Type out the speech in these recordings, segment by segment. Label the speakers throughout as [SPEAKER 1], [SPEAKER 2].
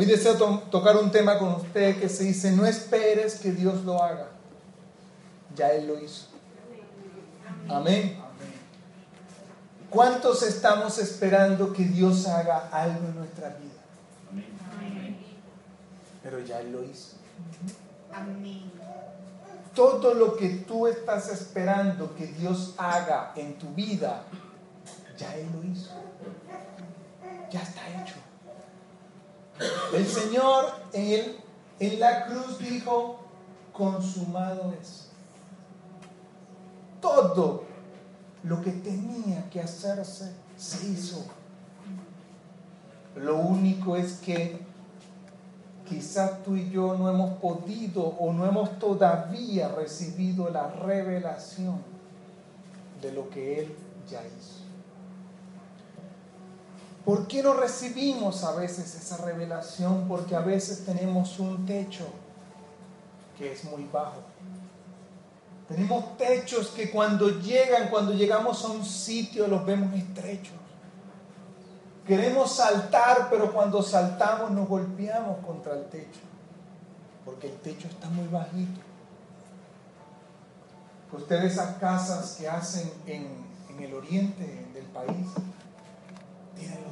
[SPEAKER 1] Hoy deseo to- tocar un tema con usted que se dice, no esperes que Dios lo haga. Ya Él lo hizo. Amén. ¿Cuántos estamos esperando que Dios haga algo en nuestra vida? Pero ya Él lo hizo. Todo lo que tú estás esperando que Dios haga en tu vida, ya Él lo hizo. Ya está hecho. El Señor en, en la cruz dijo, consumado es. Todo lo que tenía que hacerse se hizo. Lo único es que quizás tú y yo no hemos podido o no hemos todavía recibido la revelación de lo que Él ya hizo. ¿Por qué no recibimos a veces esa revelación? Porque a veces tenemos un techo que es muy bajo. Tenemos techos que cuando llegan, cuando llegamos a un sitio, los vemos estrechos. Queremos saltar, pero cuando saltamos nos golpeamos contra el techo, porque el techo está muy bajito. Ustedes esas casas que hacen en, en el oriente del país, tienen.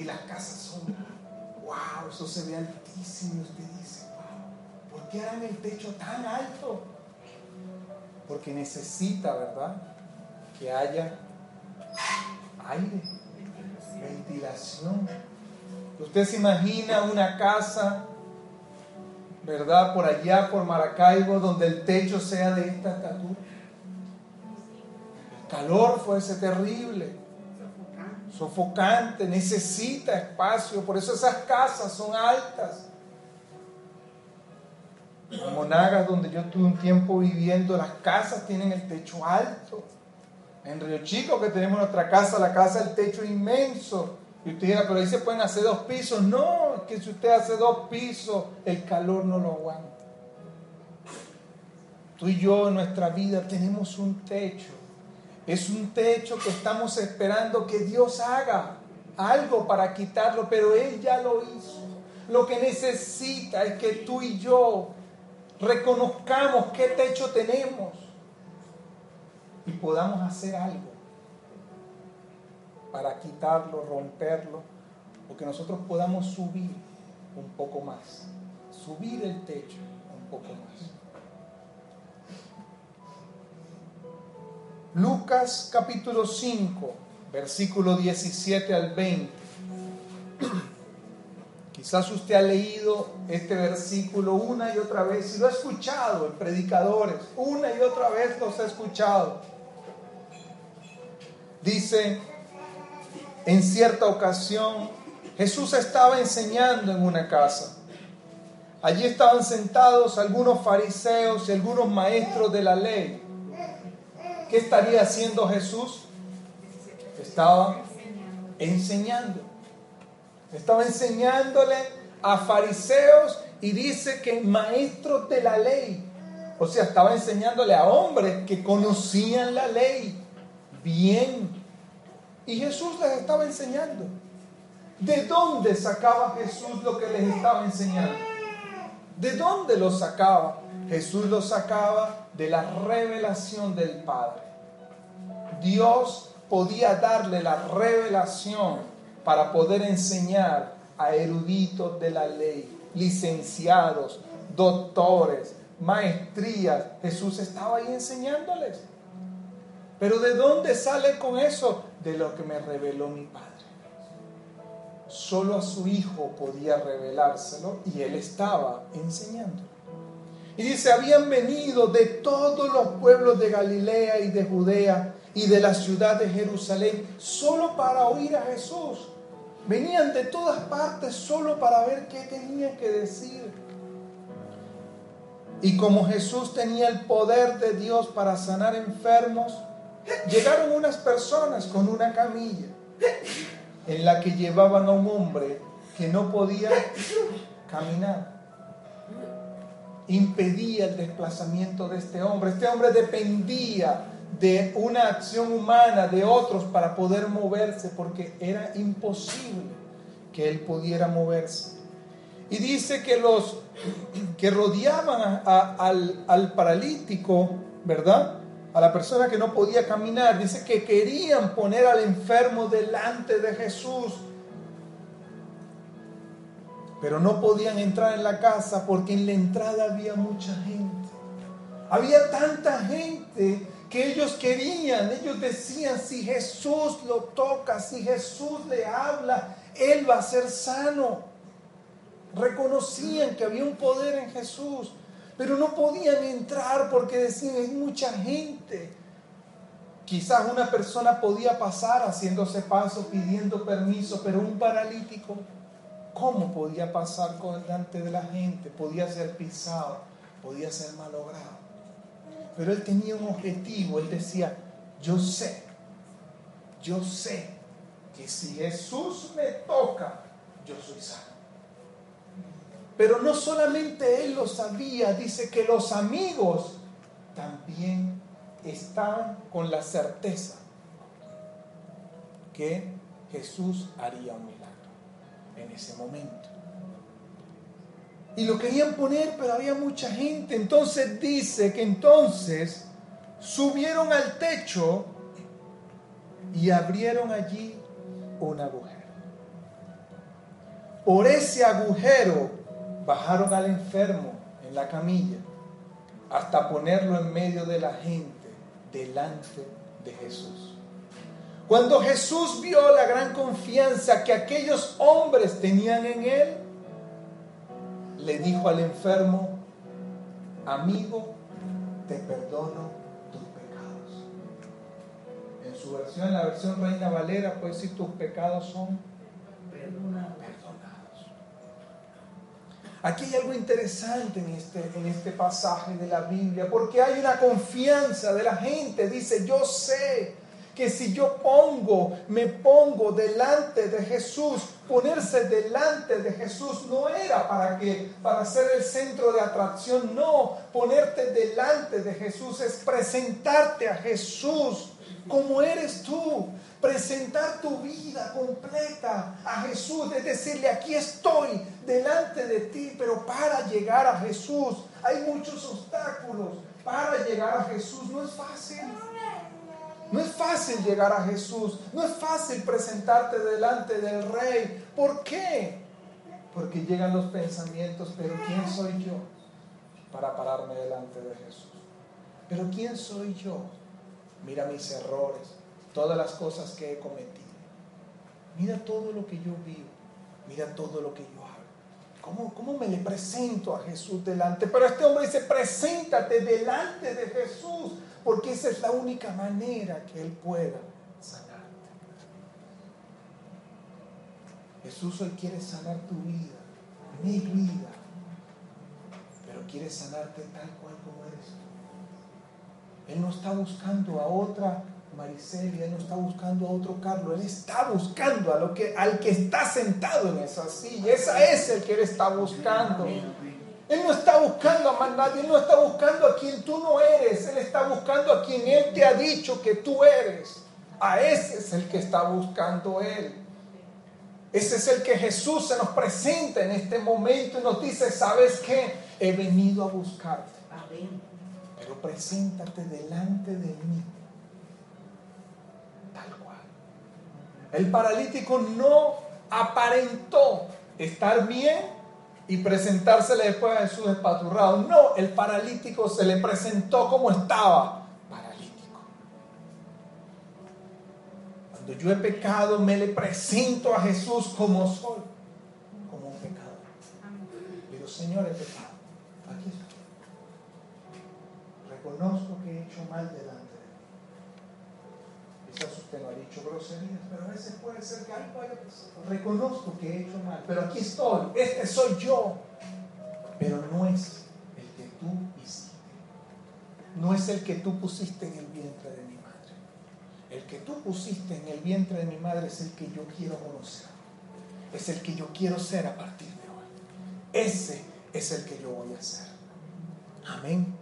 [SPEAKER 1] Y las casas son, wow, eso se ve altísimo. Usted dice, wow, ¿por qué harán el techo tan alto? Porque necesita, ¿verdad? Que haya aire, ventilación. Usted se imagina una casa, ¿verdad? Por allá, por Maracaibo, donde el techo sea de esta estatura. El calor fuese terrible sofocante, necesita espacio, por eso esas casas son altas. En Monagas, donde yo estuve un tiempo viviendo, las casas tienen el techo alto. En Río Chico, que tenemos nuestra casa, la casa, el techo inmenso. Y usted dirá, pero ahí se pueden hacer dos pisos. No, es que si usted hace dos pisos, el calor no lo aguanta. Tú y yo en nuestra vida tenemos un techo. Es un techo que estamos esperando que Dios haga algo para quitarlo, pero Él ya lo hizo. Lo que necesita es que tú y yo reconozcamos qué techo tenemos y podamos hacer algo para quitarlo, romperlo, o que nosotros podamos subir un poco más, subir el techo un poco más. Lucas capítulo 5, versículo 17 al 20. Quizás usted ha leído este versículo una y otra vez y lo ha escuchado en predicadores, una y otra vez los ha escuchado. Dice, en cierta ocasión Jesús estaba enseñando en una casa. Allí estaban sentados algunos fariseos y algunos maestros de la ley. ¿Qué estaría haciendo Jesús? Estaba enseñando. Estaba enseñándole a fariseos y dice que maestros de la ley. O sea, estaba enseñándole a hombres que conocían la ley bien. Y Jesús les estaba enseñando. ¿De dónde sacaba Jesús lo que les estaba enseñando? ¿De dónde lo sacaba? Jesús lo sacaba de la revelación del Padre. Dios podía darle la revelación para poder enseñar a eruditos de la ley, licenciados, doctores, maestrías. Jesús estaba ahí enseñándoles. Pero ¿de dónde sale con eso? De lo que me reveló mi Padre. Solo a su Hijo podía revelárselo y Él estaba enseñando. Y dice, habían venido de todos los pueblos de Galilea y de Judea y de la ciudad de Jerusalén solo para oír a Jesús. Venían de todas partes solo para ver qué tenía que decir. Y como Jesús tenía el poder de Dios para sanar enfermos, llegaron unas personas con una camilla en la que llevaban a un hombre que no podía caminar. Impedía el desplazamiento de este hombre. Este hombre dependía de una acción humana de otros para poder moverse porque era imposible que él pudiera moverse. Y dice que los que rodeaban al, al paralítico, ¿verdad? A la persona que no podía caminar, dice que querían poner al enfermo delante de Jesús, pero no podían entrar en la casa porque en la entrada había mucha gente. Había tanta gente que ellos querían, ellos decían, si Jesús lo toca, si Jesús le habla, Él va a ser sano. Reconocían que había un poder en Jesús, pero no podían entrar porque decían, hay mucha gente. Quizás una persona podía pasar haciéndose paso, pidiendo permiso, pero un paralítico, ¿cómo podía pasar delante de la gente? Podía ser pisado, podía ser malogrado. Pero él tenía un objetivo, él decía, yo sé, yo sé que si Jesús me toca, yo soy sano. Pero no solamente él lo sabía, dice que los amigos también estaban con la certeza que Jesús haría un milagro en ese momento. Y lo querían poner, pero había mucha gente. Entonces dice que entonces subieron al techo y abrieron allí un agujero. Por ese agujero bajaron al enfermo en la camilla hasta ponerlo en medio de la gente, delante de Jesús. Cuando Jesús vio la gran confianza que aquellos hombres tenían en él, le dijo al enfermo, amigo, te perdono tus pecados. En su versión, la versión Reina Valera, puede decir, tus pecados son Aquí hay algo interesante en este, en este pasaje de la Biblia, porque hay una confianza de la gente. Dice, yo sé que si yo pongo, me pongo delante de Jesús, ponerse delante de Jesús no era para que para ser el centro de atracción, no, ponerte delante de Jesús es presentarte a Jesús como eres tú, presentar tu vida completa a Jesús, es decirle, aquí estoy delante de ti, pero para llegar a Jesús hay muchos obstáculos. Para llegar a Jesús no es fácil. No es fácil llegar a Jesús, no es fácil presentarte delante del Rey. ¿Por qué? Porque llegan los pensamientos, pero ¿quién soy yo para pararme delante de Jesús? Pero ¿quién soy yo? Mira mis errores, todas las cosas que he cometido. Mira todo lo que yo vivo, mira todo lo que yo hago. ¿Cómo, ¿Cómo me le presento a Jesús delante? Pero este hombre dice, preséntate delante de Jesús porque esa es la única manera que Él pueda sanarte. Jesús hoy quiere sanar tu vida, mi vida, pero quiere sanarte tal cual como eres tú. Él no está buscando a otra Maricelia, Él no está buscando a otro Carlos, Él está buscando a lo que, al que está sentado en esa silla. Esa es el que Él está buscando. Él no está buscando a más nadie, Él no está buscando a quien tú no eres, Él está buscando a quien Él te ha dicho que tú eres. A ese es el que está buscando Él. Ese es el que Jesús se nos presenta en este momento y nos dice, ¿sabes qué? He venido a buscarte. Preséntate delante de mí. Tal cual. El paralítico no aparentó estar bien y presentársele después a Jesús espaturrado. No, el paralítico se le presentó como estaba, paralítico. Cuando yo he pecado, me le presento a Jesús como soy, como un pecador. Digo, Señor, he pecado. Aquí estoy. Reconozco que he hecho mal delante quizás usted no ha dicho groserías, pero a veces puede ser que algo haya pasado. Reconozco que he hecho mal, pero aquí estoy, este soy yo. Pero no es el que tú no es el que tú pusiste en el vientre de mi madre. El que tú pusiste en el vientre de mi madre es el que yo quiero conocer. Es el que yo quiero ser a partir de hoy. Ese es el que yo voy a ser. Amén.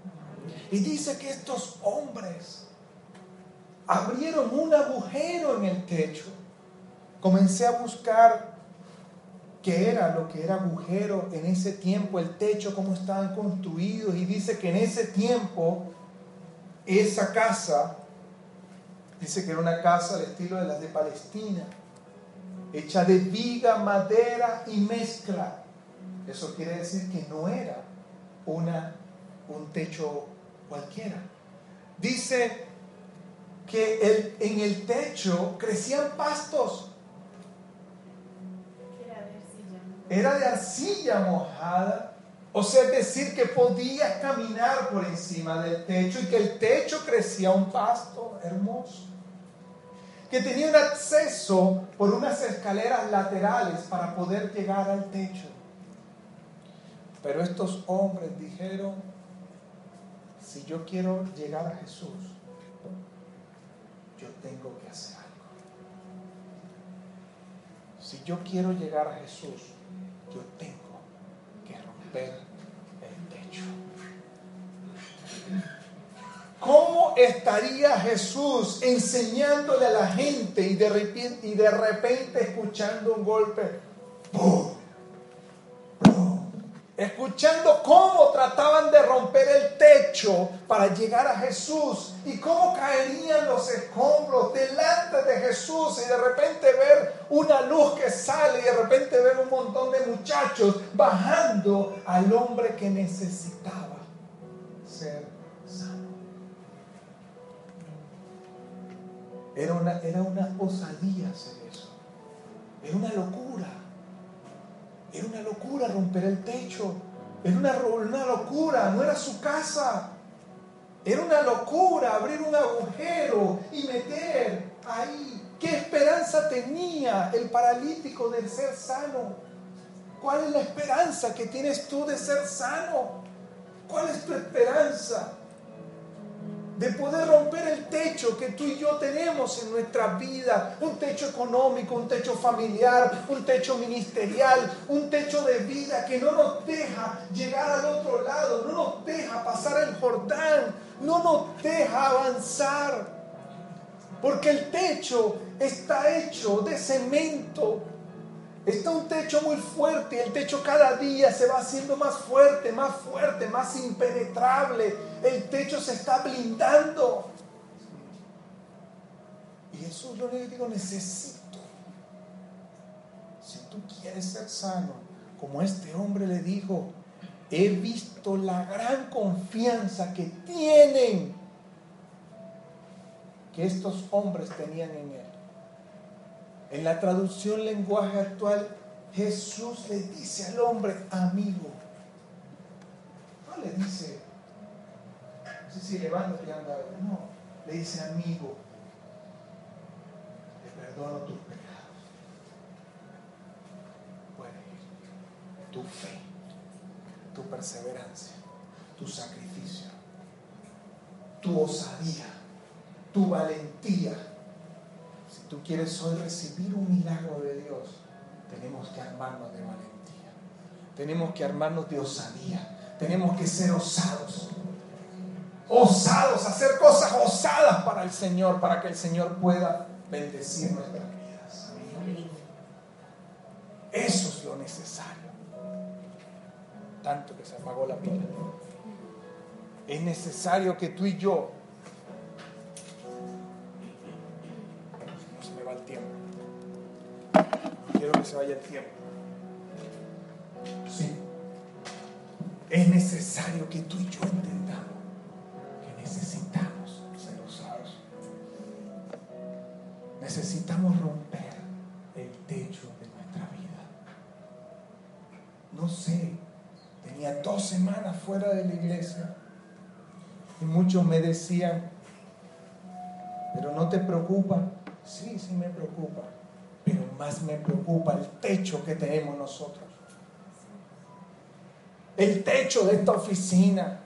[SPEAKER 1] Y dice que estos hombres abrieron un agujero en el techo. Comencé a buscar qué era lo que era agujero en ese tiempo, el techo, cómo estaban construidos. Y dice que en ese tiempo esa casa, dice que era una casa al estilo de las de Palestina, hecha de viga, madera y mezcla. Eso quiere decir que no era una, un techo cualquiera. Dice que en el techo crecían pastos. Era de arcilla mojada. O sea, es decir, que podías caminar por encima del techo y que el techo crecía un pasto hermoso. Que tenía un acceso por unas escaleras laterales para poder llegar al techo. Pero estos hombres dijeron, si yo quiero llegar a Jesús, yo tengo que hacer algo. Si yo quiero llegar a Jesús, yo tengo que romper el techo. ¿Cómo estaría Jesús enseñándole a la gente y de repente, escuchando un golpe? ¡Pum! Escuchando cómo trataban de romper el techo para llegar a Jesús y cómo caerían los escombros delante de Jesús y de repente ver una luz que sale y de repente ver un montón de muchachos bajando al hombre que necesitaba ser sano. Era una, era una osadía hacer eso. Era una locura. Era una locura romper el techo. Era una, una locura, no era su casa. Era una locura abrir un agujero y meter ahí. ¿Qué esperanza tenía el paralítico de ser sano? ¿Cuál es la esperanza que tienes tú de ser sano? ¿Cuál es tu esperanza? De poder romper el techo que tú y yo tenemos en nuestra vida, un techo económico, un techo familiar, un techo ministerial, un techo de vida que no nos deja llegar al otro lado, no nos deja pasar el Jordán, no nos deja avanzar. Porque el techo está hecho de cemento, Está un techo muy fuerte el techo cada día se va haciendo más fuerte, más fuerte, más impenetrable. El techo se está blindando. Y es lo que digo, necesito. Si tú quieres ser sano, como este hombre le dijo, he visto la gran confianza que tienen, que estos hombres tenían en él. En la traducción lenguaje actual, Jesús le dice al hombre amigo. No le dice, sé si levántate y anda. No, le dice amigo. Te perdono tus pecados. Puede ir. Tu fe, tu perseverancia, tu sacrificio, tu osadía, tu valentía tú quieres hoy recibir un milagro de Dios, tenemos que armarnos de valentía, tenemos que armarnos de osadía, tenemos que ser osados, osados, hacer cosas osadas para el Señor, para que el Señor pueda bendecir nuestras vidas. Eso es lo necesario. Tanto que se apagó la pila. Es necesario que tú y yo quiero que se vaya el tiempo. Sí. Es necesario que tú y yo entendamos Necesitamos romper el techo de nuestra vida. No sé, tenía dos semanas fuera de la iglesia y muchos me decían, pero no te preocupa. Sí, sí me preocupa pero más me preocupa el techo que tenemos nosotros. El techo de esta oficina.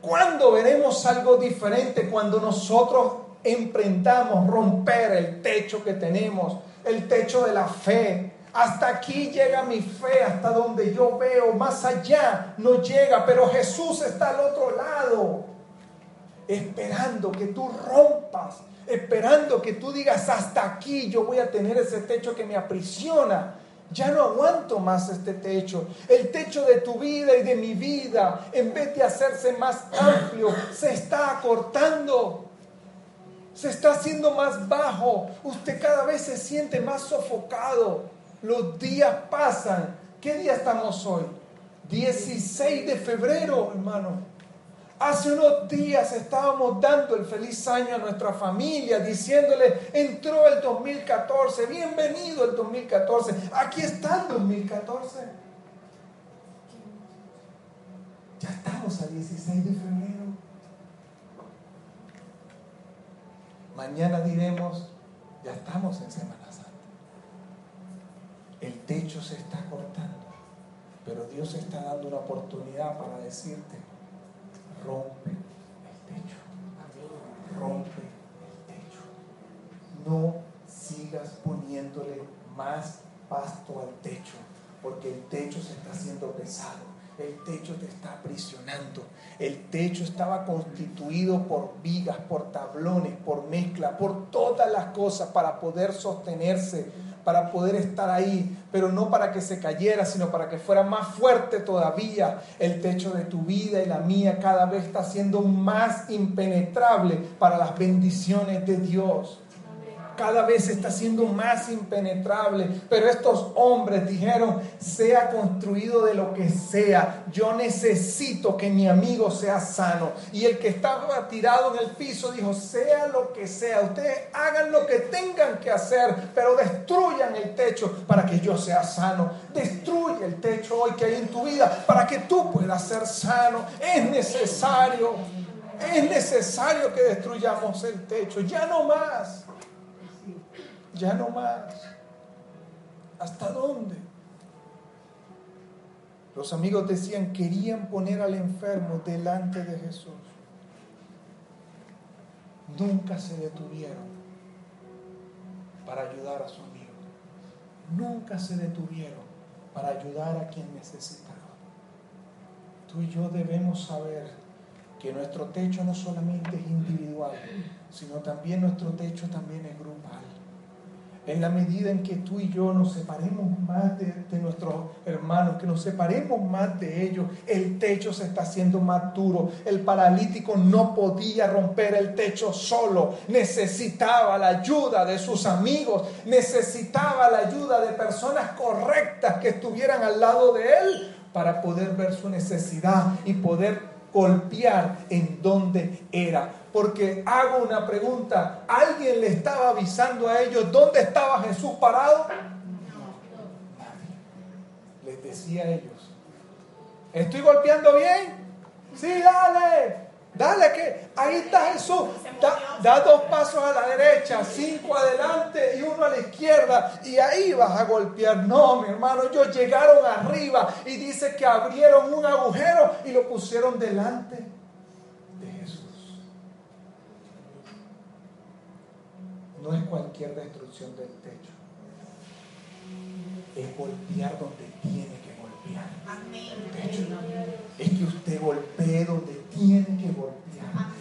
[SPEAKER 1] ¿Cuándo veremos algo diferente? Cuando nosotros emprendamos romper el techo que tenemos, el techo de la fe. Hasta aquí llega mi fe, hasta donde yo veo, más allá no llega, pero Jesús está al otro lado, esperando que tú rompas, esperando que tú digas, hasta aquí yo voy a tener ese techo que me aprisiona. Ya no aguanto más este techo. El techo de tu vida y de mi vida, en vez de hacerse más amplio, se está acortando. Se está haciendo más bajo. Usted cada vez se siente más sofocado. Los días pasan. ¿Qué día estamos hoy? 16 de febrero, hermano. Hace unos días estábamos dando el feliz año a nuestra familia, diciéndole, entró el 2014, bienvenido el 2014, aquí está el 2014. Ya estamos a 16 de febrero. Mañana diremos, ya estamos en Semana Santa. El techo se está cortando, pero Dios está dando una oportunidad para decirte, rompe el techo. Rompe el techo. No sigas poniéndole más pasto al techo, porque el techo se está haciendo pesado. El techo te está aprisionando. El techo estaba constituido por vigas, por tablones, por mezcla, por todas las cosas para poder sostenerse para poder estar ahí, pero no para que se cayera, sino para que fuera más fuerte todavía. El techo de tu vida y la mía cada vez está siendo más impenetrable para las bendiciones de Dios cada vez está siendo más impenetrable. Pero estos hombres dijeron, sea construido de lo que sea, yo necesito que mi amigo sea sano. Y el que estaba tirado en el piso dijo, sea lo que sea, ustedes hagan lo que tengan que hacer, pero destruyan el techo para que yo sea sano. Destruye el techo hoy que hay en tu vida para que tú puedas ser sano. Es necesario. Es necesario que destruyamos el techo, ya no más ya no más. ¿Hasta dónde? Los amigos decían, querían poner al enfermo delante de Jesús. Nunca se detuvieron para ayudar a su amigo. Nunca se detuvieron para ayudar a quien necesitaba. Tú y yo debemos saber que nuestro techo no solamente es individual, sino también nuestro techo también es grupal en la medida en que tú y yo nos separemos más de, nuestros hermanos, que nos separemos más de ellos, el techo se está haciendo más duro. El paralítico no podía romper el techo solo, necesitaba la ayuda de sus amigos, necesitaba la ayuda de personas correctas que estuvieran al lado de él para poder ver su necesidad y poder golpear en donde era porque hago una pregunta. ¿Alguien le estaba avisando a ellos dónde estaba Jesús parado? Les decía a ellos, ¿estoy golpeando bien? Sí, dale. Dale que ahí está Jesús. Da, da, dos pasos a la derecha, cinco adelante y uno a la izquierda. Y ahí vas a golpear. No, mi hermano, ellos llegaron arriba y dice que abrieron un agujero y lo pusieron delante no es cualquier destrucción del techo. Es golpear donde tiene que golpear. Es que usted golpee donde tiene que golpear.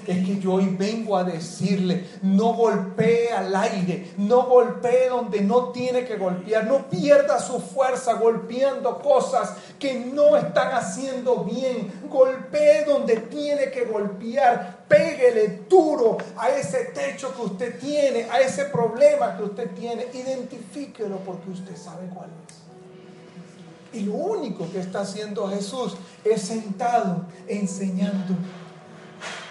[SPEAKER 1] Es que yo hoy vengo a decirle, no golpee al aire, no golpee donde no tiene que golpear, no pierda su fuerza golpeando cosas que no están haciendo bien, golpee donde tiene que golpear, péguele duro a ese techo que usted tiene, a ese problema que usted tiene, identifíquelo porque usted sabe cuál es. Y lo único que está haciendo Jesús es sentado enseñando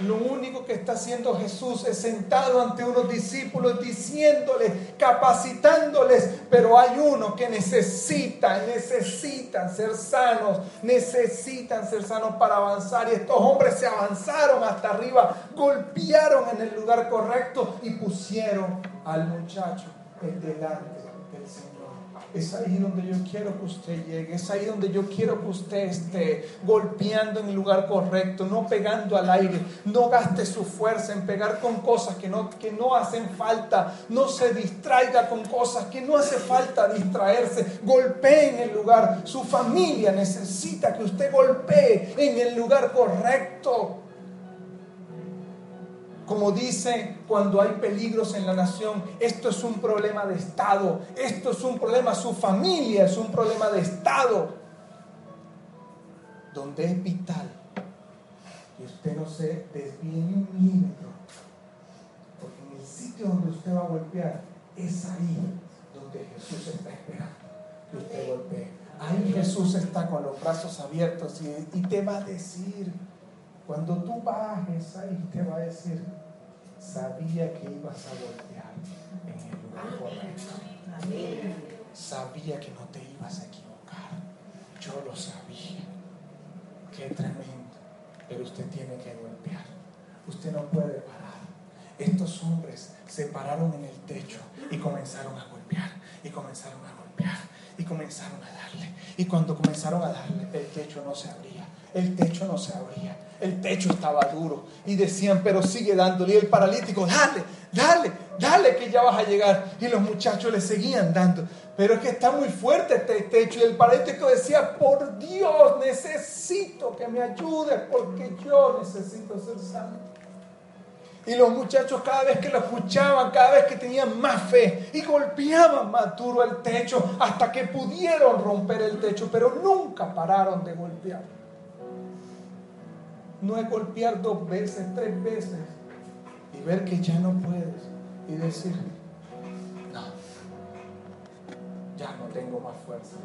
[SPEAKER 1] lo único que está haciendo Jesús es sentado ante unos discípulos diciéndoles, capacitándoles, pero hay uno que necesita, necesitan ser sanos, necesitan ser sanos para avanzar. Y estos hombres se avanzaron hasta arriba, golpearon en el lugar correcto y pusieron al muchacho delante del Señor. Es ahí donde yo quiero que usted llegue, es ahí donde yo quiero que usted esté golpeando en el lugar correcto, no pegando al aire, no gaste su fuerza en pegar con cosas que no, que no hacen falta, no se distraiga con cosas que no hace falta distraerse, golpee en el lugar, su familia necesita que usted golpee en el lugar correcto. Como dice cuando hay peligros en la nación, esto es un problema de Estado, esto es un problema, su familia es un problema de Estado, donde es vital que usted no se desvíe un milímetro, porque en el sitio donde usted va a golpear es ahí donde Jesús está esperando que usted golpee. Ahí Jesús está con los brazos abiertos y te va a decir, cuando tú bajes ahí, te va a decir, sabía que ibas a golpear en el lugar correcto. Sabía que no te ibas a equivocar. Yo lo sabía. Qué tremendo. Pero usted tiene que golpear. Usted no puede parar. Estos hombres se pararon en el techo y comenzaron a golpear. Y comenzaron a golpear. Y comenzaron a darle. Y cuando comenzaron a darle, el techo no se abría. El techo no se abría el techo estaba duro. Y decían, pero sigue dándole. Y el paralítico, dale, dale, dale que ya vas a llegar. Y los muchachos le seguían dando. Pero es que está muy fuerte este techo. Y el paralítico decía, por Dios, necesito que me ayudes porque yo necesito ser sano. Y los muchachos cada vez que lo escuchaban, cada vez que tenían más fe y golpeaban más duro el techo hasta que pudieron romper el techo, pero nunca pararon de golpear no es golpear dos veces, tres veces y ver que ya no puedes y decir, no, ya no tengo más fuerza.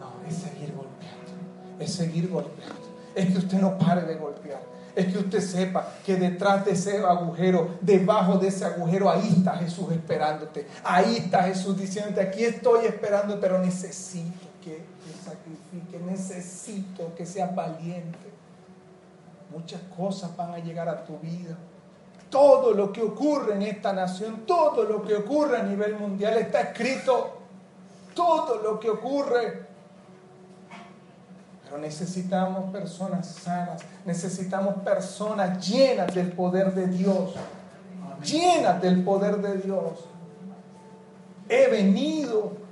[SPEAKER 1] No, es seguir golpeando, es seguir golpeando. Es que usted no pare de golpear. Es que usted sepa que detrás de ese agujero, debajo de ese agujero, ahí está Jesús esperándote. Ahí está Jesús diciéndote, aquí estoy esperando, pero necesito que te sacrifique, necesito que seas valiente muchas cosas van a llegar a tu vida. Todo lo que ocurre en esta nación, todo lo que ocurre a nivel mundial está escrito. Todo lo que ocurre. Pero necesitamos personas sanas, necesitamos personas llenas del poder de Dios. Llenas del poder de Dios. He venido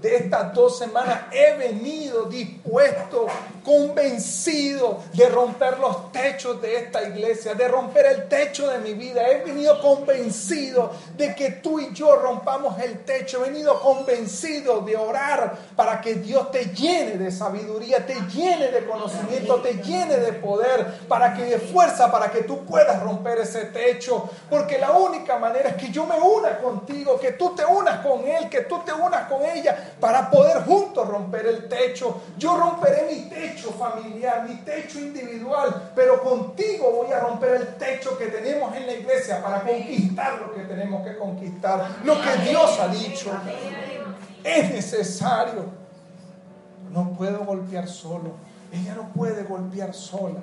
[SPEAKER 1] de estas dos semanas he venido dispuesto, convencido de romper los techos de esta iglesia, de romper el techo de mi vida. He venido convencido de que tú y yo rompamos el techo. He venido convencido de orar para que Dios te llene de sabiduría, te llene de conocimiento, te llene de poder, para que de fuerza, para que tú puedas romper ese techo. Porque la única manera es que yo me una contigo, que tú te unas con Él, que tú te unas con ella para poder juntos romper el techo. Yo romperé mi techo familiar, mi techo individual, pero contigo voy a romper el techo que tenemos en la iglesia para conquistar lo que tenemos que conquistar, lo que Dios ha dicho. Es necesario. No puedo golpear solo. Ella no puede golpear sola.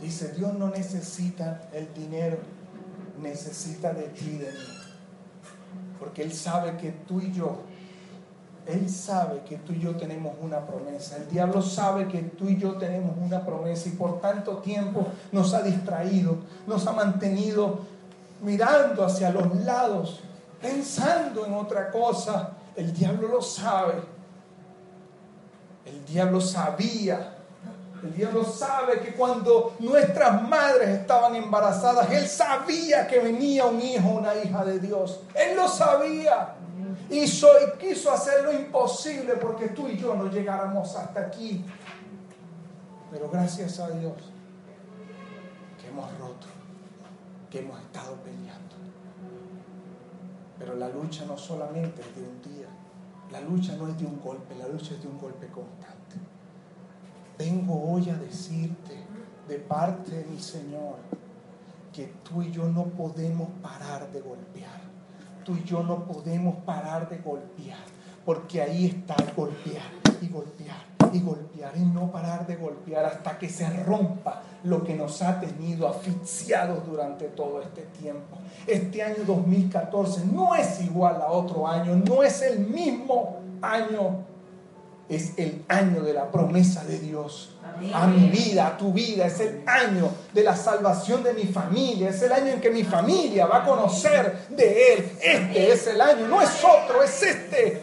[SPEAKER 1] Dice, Dios no necesita el dinero, necesita de ti, de mí. Porque Él sabe que tú y yo, Él sabe que tú y yo tenemos una promesa. El diablo sabe que tú y yo tenemos una promesa y por tanto tiempo nos ha distraído, nos ha mantenido mirando hacia los lados, pensando en otra cosa. El diablo lo sabe. El diablo sabía el diablo sabe que cuando nuestras madres estaban embarazadas, Él sabía que venía un hijo, una hija de Dios. Él lo sabía. Hizo y quiso hacer lo imposible porque tú y yo no llegáramos hasta aquí. Pero gracias a Dios que hemos roto, que hemos estado peleando. Pero la lucha no solamente es de un día, la lucha no es de un golpe, la lucha es de un golpe constante vengo hoy a decirte de parte de mi Señor que tú y yo no podemos parar de golpear. Tú y yo no podemos parar de golpear, porque ahí está el golpear y golpear y golpear y no parar de golpear hasta que se rompa lo que nos ha tenido asfixiados durante todo este tiempo. Este año 2014 no es igual a otro año, no es el mismo año, es el año de la promesa de Dios a mi vida, a tu vida. Es el año de la salvación de mi familia. Es el año en que mi familia va a conocer de Él. Este es el año, no es otro, es este.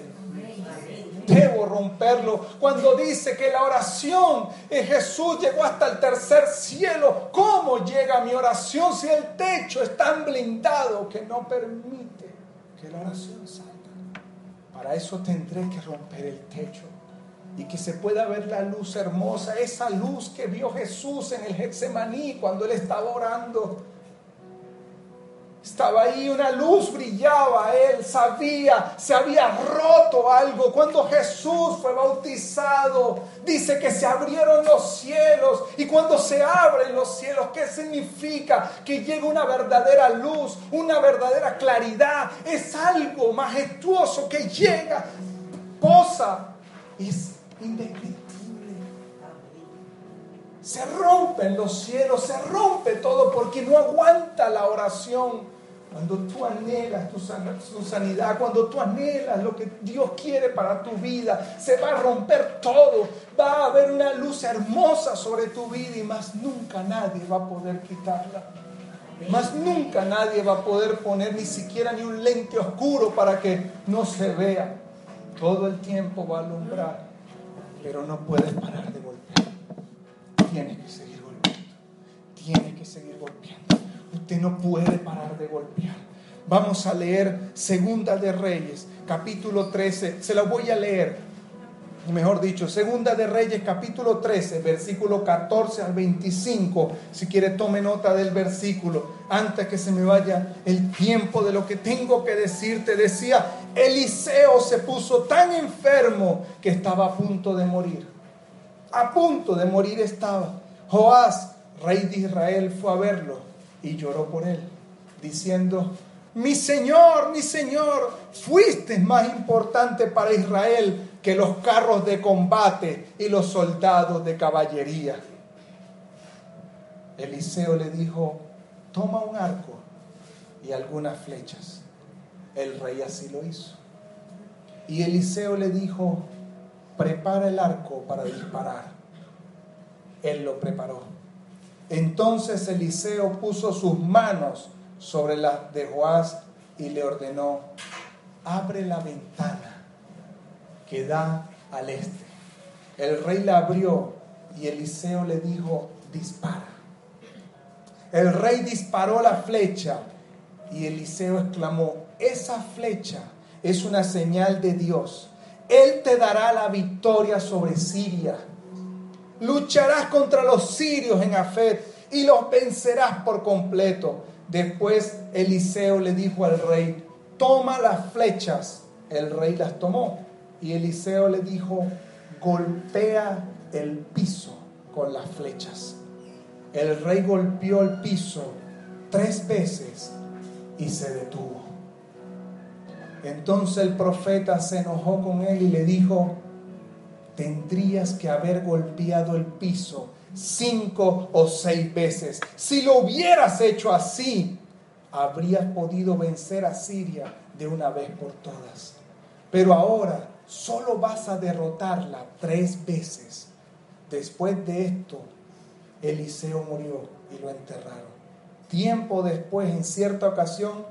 [SPEAKER 1] Debo romperlo. Cuando dice que la oración en Jesús llegó hasta el tercer cielo, ¿cómo llega mi oración si el techo es tan blindado que no permite que la oración salga? Para eso tendré que romper el techo y que se pueda ver la luz hermosa, esa luz que vio Jesús en el Getsemaní cuando él estaba orando. Estaba ahí, una luz brillaba, él sabía, se había roto algo. Cuando Jesús fue bautizado, dice que se abrieron los cielos. Y cuando se abren los cielos, ¿qué significa? Que llega una verdadera luz, una verdadera claridad. Es algo majestuoso que llega, posa y indescriptible. Se rompen los cielos, se rompe todo porque no aguanta la oración. Cuando tú anhelas tu, sanidad, cuando tú anhelas lo que Dios quiere para tu vida, se va a romper todo. Va a haber una luz hermosa sobre tu vida y más nunca nadie va a poder quitarla. Más nunca nadie va a poder poner ni siquiera ni un lente oscuro para que no se vea. Todo el tiempo va a alumbrar pero no puedes parar de golpear. Tienes que seguir golpeando. Tienes que seguir golpeando. Usted no puede parar de golpear. Vamos a leer Segunda de Reyes, capítulo 13. Se lo voy a leer. Mejor dicho, Segunda de Reyes, capítulo 13, versículo 14 al 25. Si quiere, tome nota del versículo antes que se me vaya el tiempo de lo que tengo que decirte. Decía, Eliseo se puso tan enfermo que estaba a punto de morir. A punto de morir estaba. Joás, rey de Israel, fue a verlo y lloró por él, diciendo, mi Señor, mi Señor, fuiste más importante para Israel que los carros de combate y los soldados de caballería. Eliseo le dijo, toma un arco y algunas flechas. El rey así lo hizo. Y Eliseo le dijo, prepara el arco para disparar. Él lo preparó. Entonces Eliseo puso sus manos sobre las de Joás y le ordenó, abre la ventana que da al este. El rey la abrió y Eliseo le dijo, dispara. El rey disparó la flecha y Eliseo exclamó, esa flecha es una señal de Dios. Él te dará la victoria sobre Siria. Lucharás contra los sirios en Afet y los vencerás por completo. Después Eliseo le dijo al rey, toma las flechas. El rey las tomó y Eliseo le dijo, golpea el piso con las flechas. El rey golpeó el piso tres veces y se detuvo. Entonces el profeta se enojó con él y le dijo, tendrías que haber golpeado el piso cinco o seis veces. Si lo hubieras hecho así, habrías podido vencer a Siria de una vez por todas. Pero ahora solo vas a derrotarla tres veces. Después de esto, Eliseo murió y lo enterraron. Tiempo después, en cierta ocasión,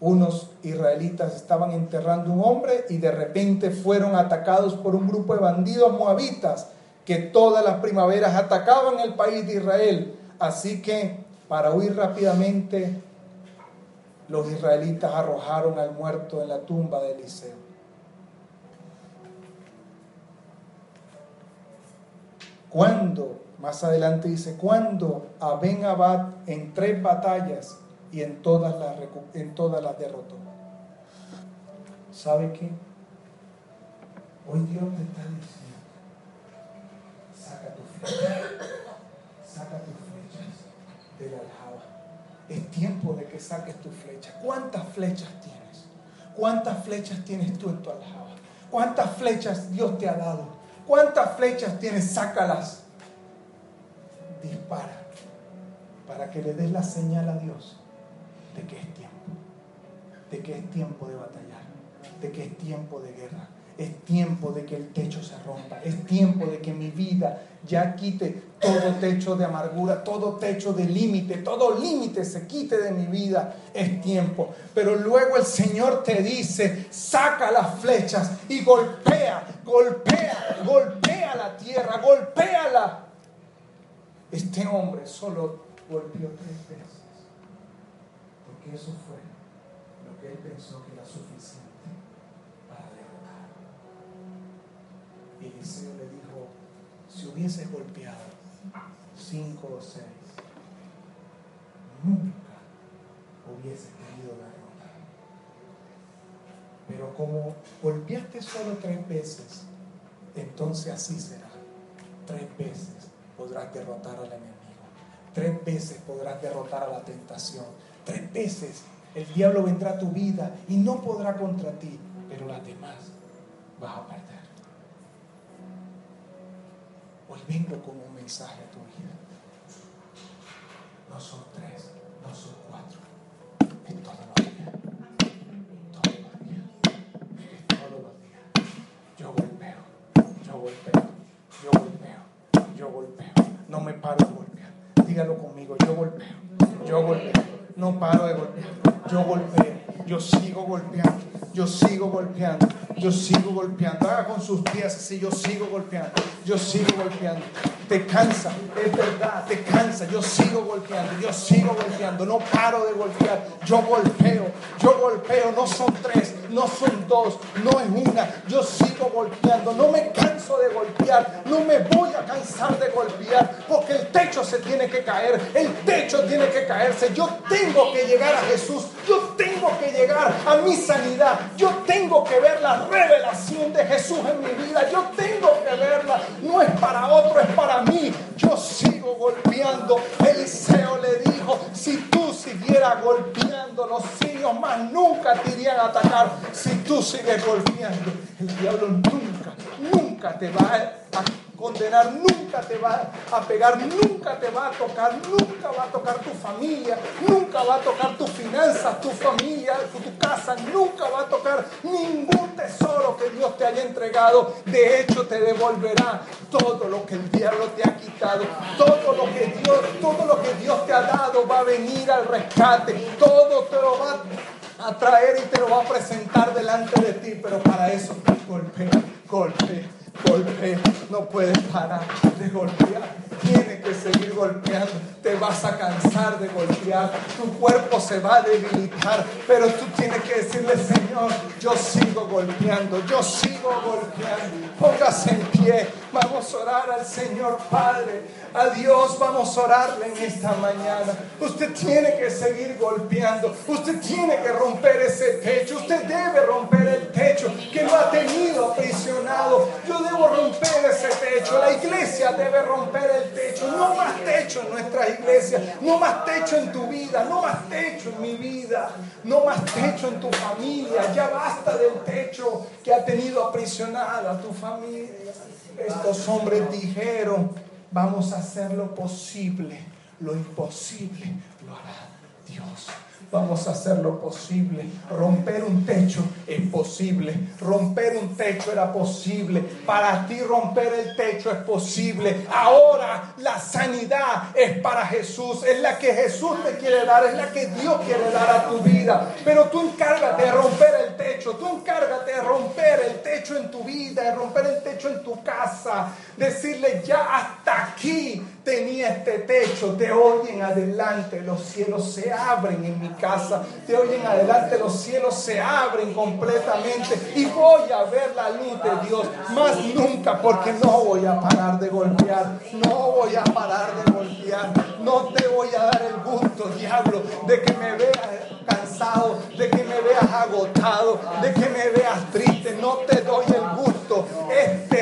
[SPEAKER 1] unos israelitas estaban enterrando un hombre y de repente fueron atacados por un grupo de bandidos moabitas que todas las primaveras atacaban el país de Israel. Así que para huir rápidamente, los israelitas arrojaron al muerto en la tumba de Eliseo. Cuando más adelante dice, cuando a Ben Abad en tres batallas y en todas las, en todas las derrotó. ¿Sabe qué? Hoy Dios te está diciendo, saca tus flechas, saca tus flechas de la aljaba. Es tiempo de que saques tus flechas. ¿Cuántas flechas tienes? ¿Cuántas flechas tienes tú en tu aljaba? ¿Cuántas flechas Dios te ha dado? ¿Cuántas flechas tienes? Sácalas. Dispara para que le des la señal a Dios de que es tiempo, de que es tiempo de batallar, de que es tiempo de guerra, es tiempo de que el techo se rompa, es tiempo de que mi vida ya quite todo techo de amargura, todo techo de límite, todo límite se quite de mi vida, es tiempo. Pero luego el Señor te dice, saca las flechas y golpea, golpea, golpea la tierra, golpéala. Este hombre solo golpeó tres veces, porque eso fue lo que él pensó que era suficiente Eliseo le dijo, si hubieses golpeado cinco o seis, nunca hubieses querido derrotar. Pero como golpeaste solo tres veces, entonces así será. Tres veces podrás derrotar al enemigo. Tres veces podrás derrotar a la tentación. Tres veces el diablo vendrá a tu vida y no podrá contra ti, pero las demás vas a perder. Vengo con un mensaje a tu vida. No son tres, no son cuatro. Es todos los días. Todos los días. Es todos los días. Yo golpeo, yo golpeo, yo golpeo, yo golpeo. No me paro de golpear. Dígalo conmigo, yo golpeo, yo golpeo. No paro de golpear. Yo golpeo, yo sigo golpeando, yo sigo golpeando, yo sigo golpeando. Haga con sus pies así, yo sigo golpeando, yo sigo golpeando. Te cansa, es verdad, te cansa. Yo sigo golpeando, yo sigo golpeando. No paro de golpear. Yo golpeo, yo golpeo. No son tres, no son dos, no es una. Yo sigo golpeando. No me canso de golpear. No me voy a cansar de golpear. Porque el techo se tiene que caer. El techo tiene que caerse. Yo tengo que llegar a Jesús. Yo tengo que llegar a mi sanidad. Yo tengo que ver la revelación de Jesús en mi vida. Yo tengo que verla. No es para otro, es para mí. Yo sigo golpeando. Eliseo le dijo, si tú siguieras golpeando, los sirios más nunca te irían a atacar. Si tú sigues golpeando, el diablo nunca, nunca te va a condenar, nunca te va a pegar, nunca te va a tocar, nunca va a tocar tu familia, nunca va a tocar tus finanzas, tu familia, tu casa, nunca va a tocar ningún tesoro que Dios te haya entregado. De hecho, te devolverá todo lo que el diablo te ha quitado, todo lo que Dios, todo lo que Dios te ha dado va a venir al rescate, todo te lo va a traer y te lo va a presentar delante de ti, pero para eso golpea, golpea golpea, no puedes parar de golpear, tienes que seguir golpeando, te vas a cansar de golpear, tu cuerpo se va a debilitar, pero tú tienes que decirle, Señor, yo sigo golpeando, yo sigo golpeando, póngase en pie, vamos a orar al Señor Padre, a Dios vamos a orarle en esta mañana, usted tiene que seguir golpeando, usted tiene que romper ese techo, usted debe romper el techo que lo ha tenido aprisionado, yo debo romper ese techo, la iglesia debe romper el techo, no más techo en nuestra iglesia, no más techo en tu vida, no más techo en mi vida, no más techo en tu familia, ya basta del techo que ha tenido aprisionada tu familia. Estos hombres dijeron, vamos a hacer lo posible, lo imposible lo hará Dios. Vamos a hacer lo posible. Romper un techo es posible. Romper un techo era posible. Para ti romper el techo es posible. Ahora la sanidad es para Jesús. Es la que Jesús te quiere dar. Es la que Dios quiere dar a tu vida. Pero tú encárgate de romper el techo. Tú encárgate de romper el techo en tu vida. De romper el techo en tu casa. Decirle ya hasta aquí tenía este techo. De hoy en adelante los cielos se abren en mi casa. De hoy en adelante los cielos se abren completamente y voy a ver la luz de Dios. Más nunca porque no voy a parar de golpear. No voy a parar de golpear. No te voy a dar el gusto, diablo, de que me veas cansado, de que me veas agotado, de que me veas triste. No te doy el gusto. Este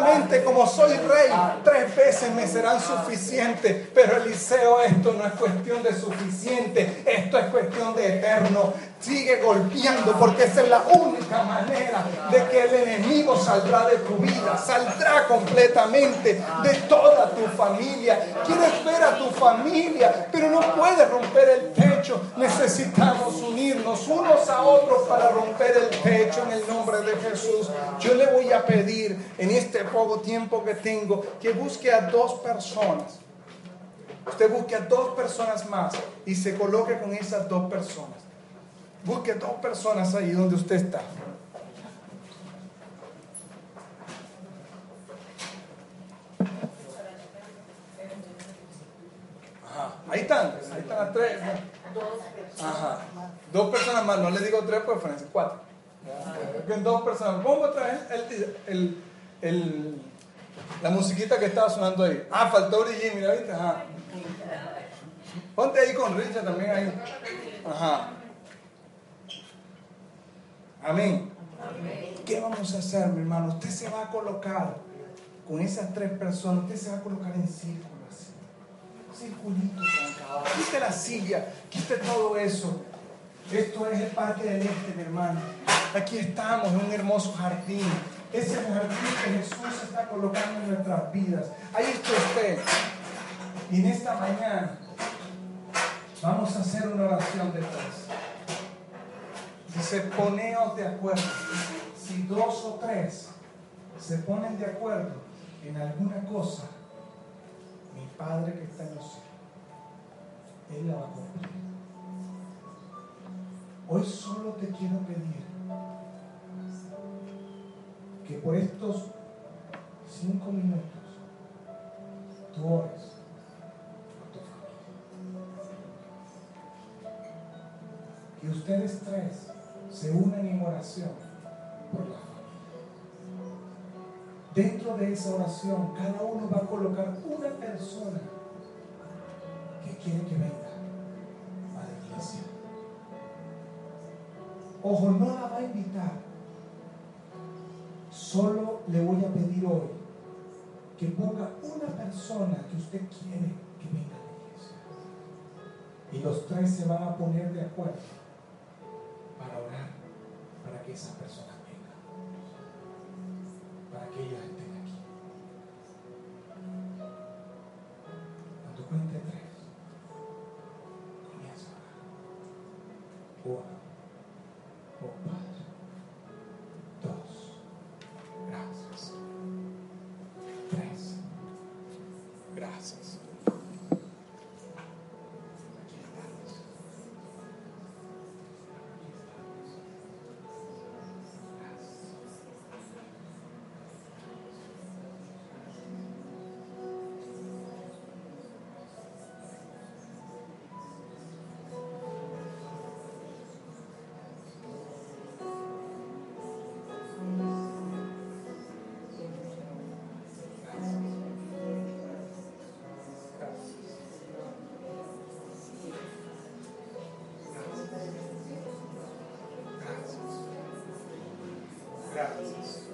[SPEAKER 1] solamente como soy rey, tres veces me serán suficientes, pero Eliseo, esto no es cuestión de suficiente, esto es cuestión de eterno. Sigue golpeando porque esa es la única manera de que el enemigo saldrá de tu vida, saldrá completamente de toda tu familia. Quieres ver a tu familia, pero no puedes romper el techo. Necesitamos unirnos unos a otros para romper el techo en el nombre de Jesús. Yo le voy a pedir en este poco tiempo que tengo que busque a dos personas. Usted busque a dos personas más y se coloque con esas dos personas. Busque dos personas ahí donde usted está. Ajá. Ahí están, ahí están las tres. Ajá. Dos personas más, no le digo tres por Francia, cuatro. Dos personas. Pongo otra vez el, el, la musiquita que estaba sonando ahí. Ah, faltó Brigitte, mira, ¿viste? Ajá. Ponte ahí con Richard también ahí. Ajá. Amén. ¿Qué vamos a hacer, mi hermano? Usted se va a colocar con esas tres personas, usted se va a colocar en círculo así. Circulito, Quite la silla, quite todo eso. Esto es el Parque del Este, mi hermano. Aquí estamos en un hermoso jardín. Ese jardín que Jesús está colocando en nuestras vidas. Ahí está usted. Y en esta mañana vamos a hacer una oración de tres. Dice, poneos de acuerdo. Si dos o tres se ponen de acuerdo en alguna cosa, mi Padre que está en los cielos, Él la va a cumplir. Hoy solo te quiero pedir que por estos cinco minutos tú ores por tu familia. Que ustedes tres se unen en oración por la familia. Dentro de esa oración, cada uno va a colocar una persona que quiere que venga a la iglesia. Ojo, no la va a invitar. Solo le voy a pedir hoy que ponga una persona que usted quiere que venga a la iglesia. Y los tres se van a poner de acuerdo para que esa persona venga, para que ellos Gracias.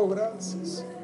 [SPEAKER 1] Oh,